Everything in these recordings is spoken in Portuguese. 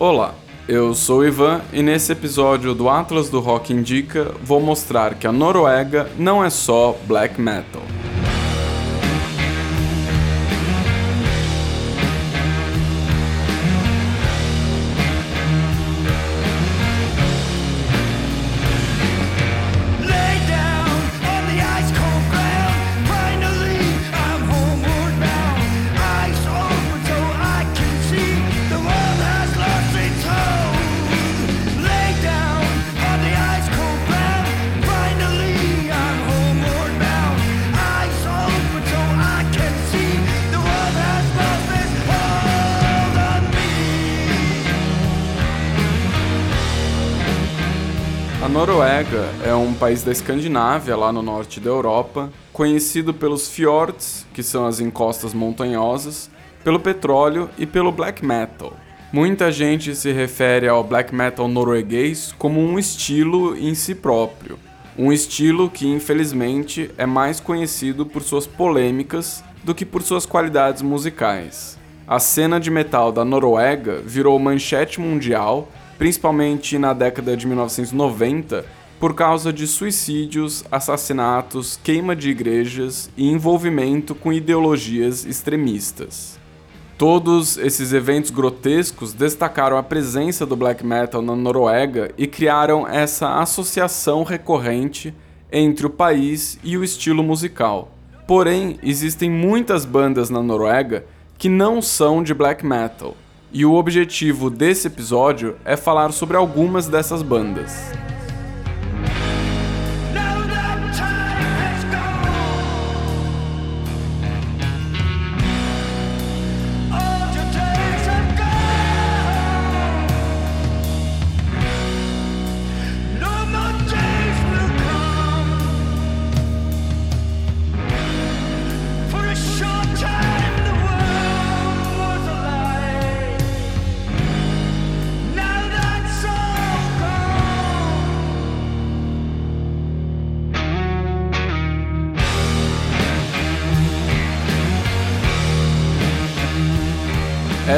Olá, eu sou o Ivan e nesse episódio do Atlas do Rock Indica vou mostrar que a Noruega não é só black metal. Noruega é um país da Escandinávia, lá no norte da Europa, conhecido pelos fiords, que são as encostas montanhosas, pelo petróleo e pelo black metal. Muita gente se refere ao black metal norueguês como um estilo em si próprio, um estilo que infelizmente é mais conhecido por suas polêmicas do que por suas qualidades musicais. A cena de metal da Noruega virou manchete mundial principalmente na década de 1990, por causa de suicídios, assassinatos, queima de igrejas e envolvimento com ideologias extremistas. Todos esses eventos grotescos destacaram a presença do black metal na Noruega e criaram essa associação recorrente entre o país e o estilo musical. Porém, existem muitas bandas na Noruega que não são de black metal e o objetivo desse episódio é falar sobre algumas dessas bandas.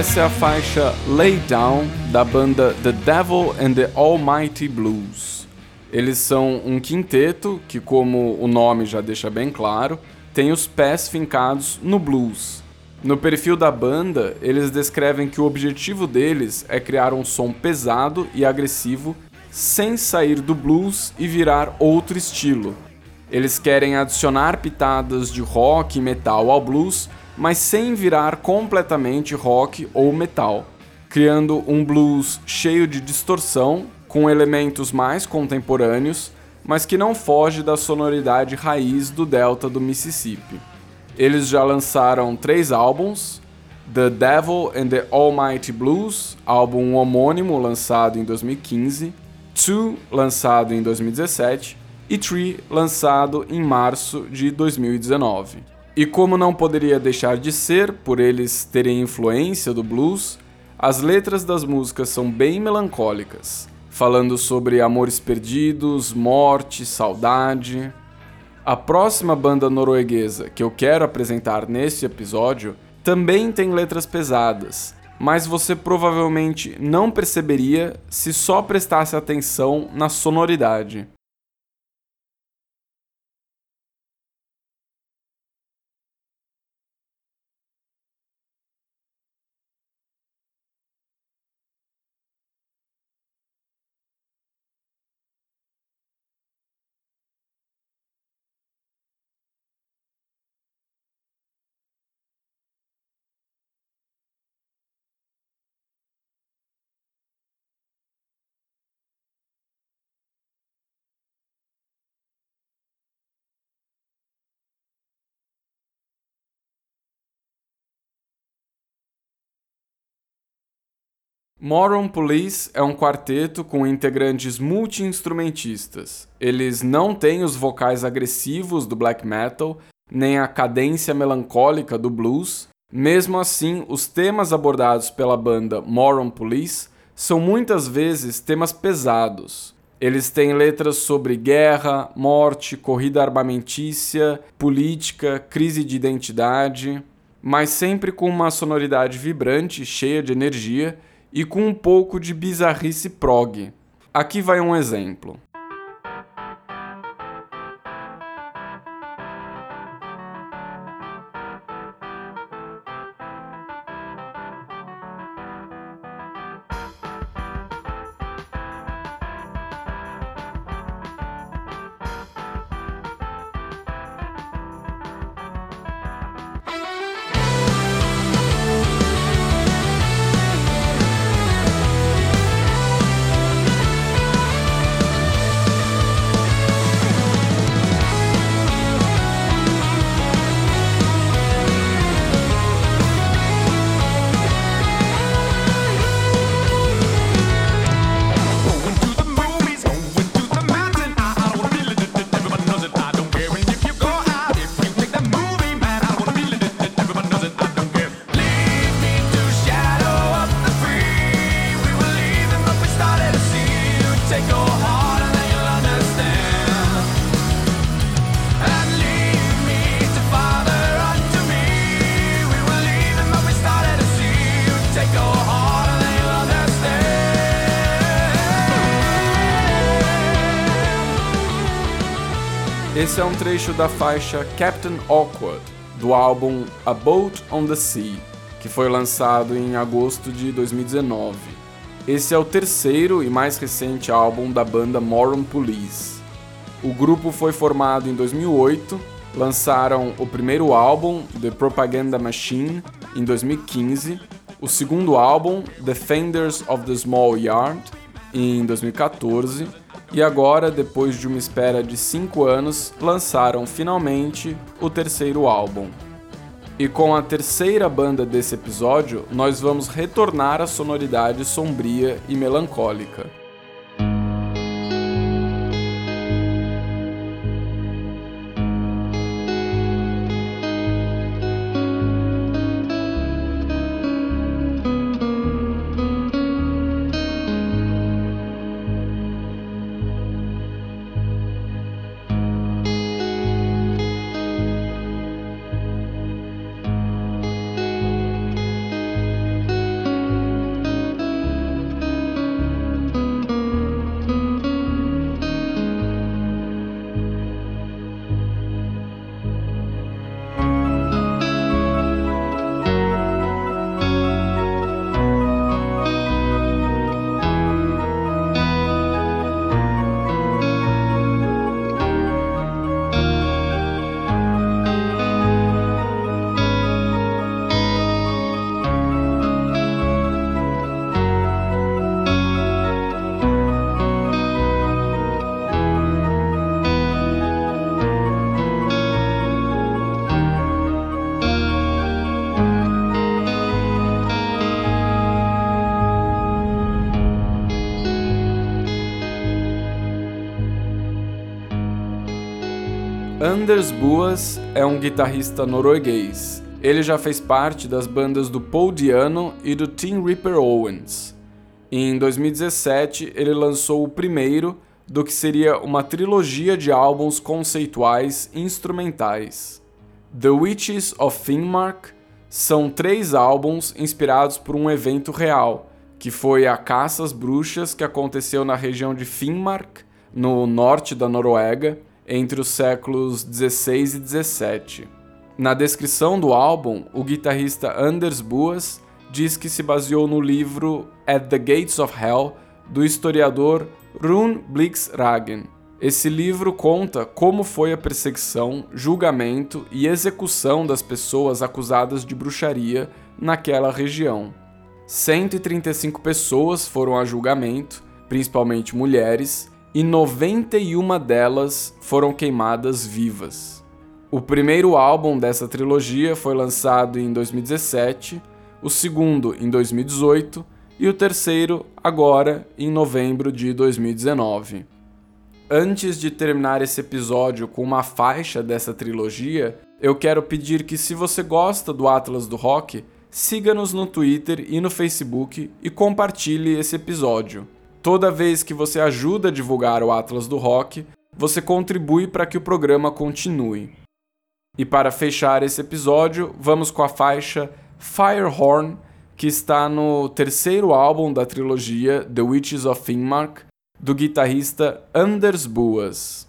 Essa é a faixa Lay Down da banda The Devil and the Almighty Blues. Eles são um quinteto que, como o nome já deixa bem claro, tem os pés fincados no blues. No perfil da banda, eles descrevem que o objetivo deles é criar um som pesado e agressivo sem sair do blues e virar outro estilo. Eles querem adicionar pitadas de rock e metal ao blues mas sem virar completamente rock ou metal, criando um blues cheio de distorção, com elementos mais contemporâneos, mas que não foge da sonoridade raiz do delta do Mississippi. Eles já lançaram três álbuns: The Devil and the Almighty Blues, álbum homônimo lançado em 2015, Two, lançado em 2017, e Tree, lançado em março de 2019. E como não poderia deixar de ser, por eles terem influência do blues, as letras das músicas são bem melancólicas, falando sobre amores perdidos, morte, saudade. A próxima banda norueguesa que eu quero apresentar neste episódio também tem letras pesadas, mas você provavelmente não perceberia se só prestasse atenção na sonoridade. Moron Police é um quarteto com integrantes multi-instrumentistas. Eles não têm os vocais agressivos do black metal, nem a cadência melancólica do blues. Mesmo assim, os temas abordados pela banda Moron Police são muitas vezes temas pesados. Eles têm letras sobre guerra, morte, corrida armamentícia, política, crise de identidade, mas sempre com uma sonoridade vibrante, cheia de energia e com um pouco de bizarrice prog. Aqui vai um exemplo. Esse é um trecho da faixa Captain Awkward, do álbum A Boat on the Sea, que foi lançado em agosto de 2019. Esse é o terceiro e mais recente álbum da banda Moron Police. O grupo foi formado em 2008, lançaram o primeiro álbum, The Propaganda Machine, em 2015, o segundo álbum, Defenders of the Small Yard, em 2014 e agora, depois de uma espera de 5 anos, lançaram finalmente o terceiro álbum. E com a terceira banda desse episódio, nós vamos retornar à sonoridade sombria e melancólica. Anders Buas é um guitarrista norueguês. Ele já fez parte das bandas do Paul Diano e do Tim Ripper Owens. Em 2017, ele lançou o primeiro do que seria uma trilogia de álbuns conceituais instrumentais. The Witches of Finnmark são três álbuns inspirados por um evento real, que foi a caça às bruxas que aconteceu na região de Finnmark, no norte da Noruega, entre os séculos 16 e 17. Na descrição do álbum, o guitarrista Anders Buas diz que se baseou no livro At the Gates of Hell do historiador Rune Blixragen. Esse livro conta como foi a perseguição, julgamento e execução das pessoas acusadas de bruxaria naquela região. 135 pessoas foram a julgamento, principalmente mulheres, e 91 delas foram queimadas vivas. O primeiro álbum dessa trilogia foi lançado em 2017, o segundo em 2018 e o terceiro agora em novembro de 2019. Antes de terminar esse episódio com uma faixa dessa trilogia, eu quero pedir que, se você gosta do Atlas do Rock, siga-nos no Twitter e no Facebook e compartilhe esse episódio. Toda vez que você ajuda a divulgar o Atlas do Rock, você contribui para que o programa continue. E para fechar esse episódio, vamos com a faixa Firehorn, que está no terceiro álbum da trilogia The Witches of Finnmark, do guitarrista Anders Boas.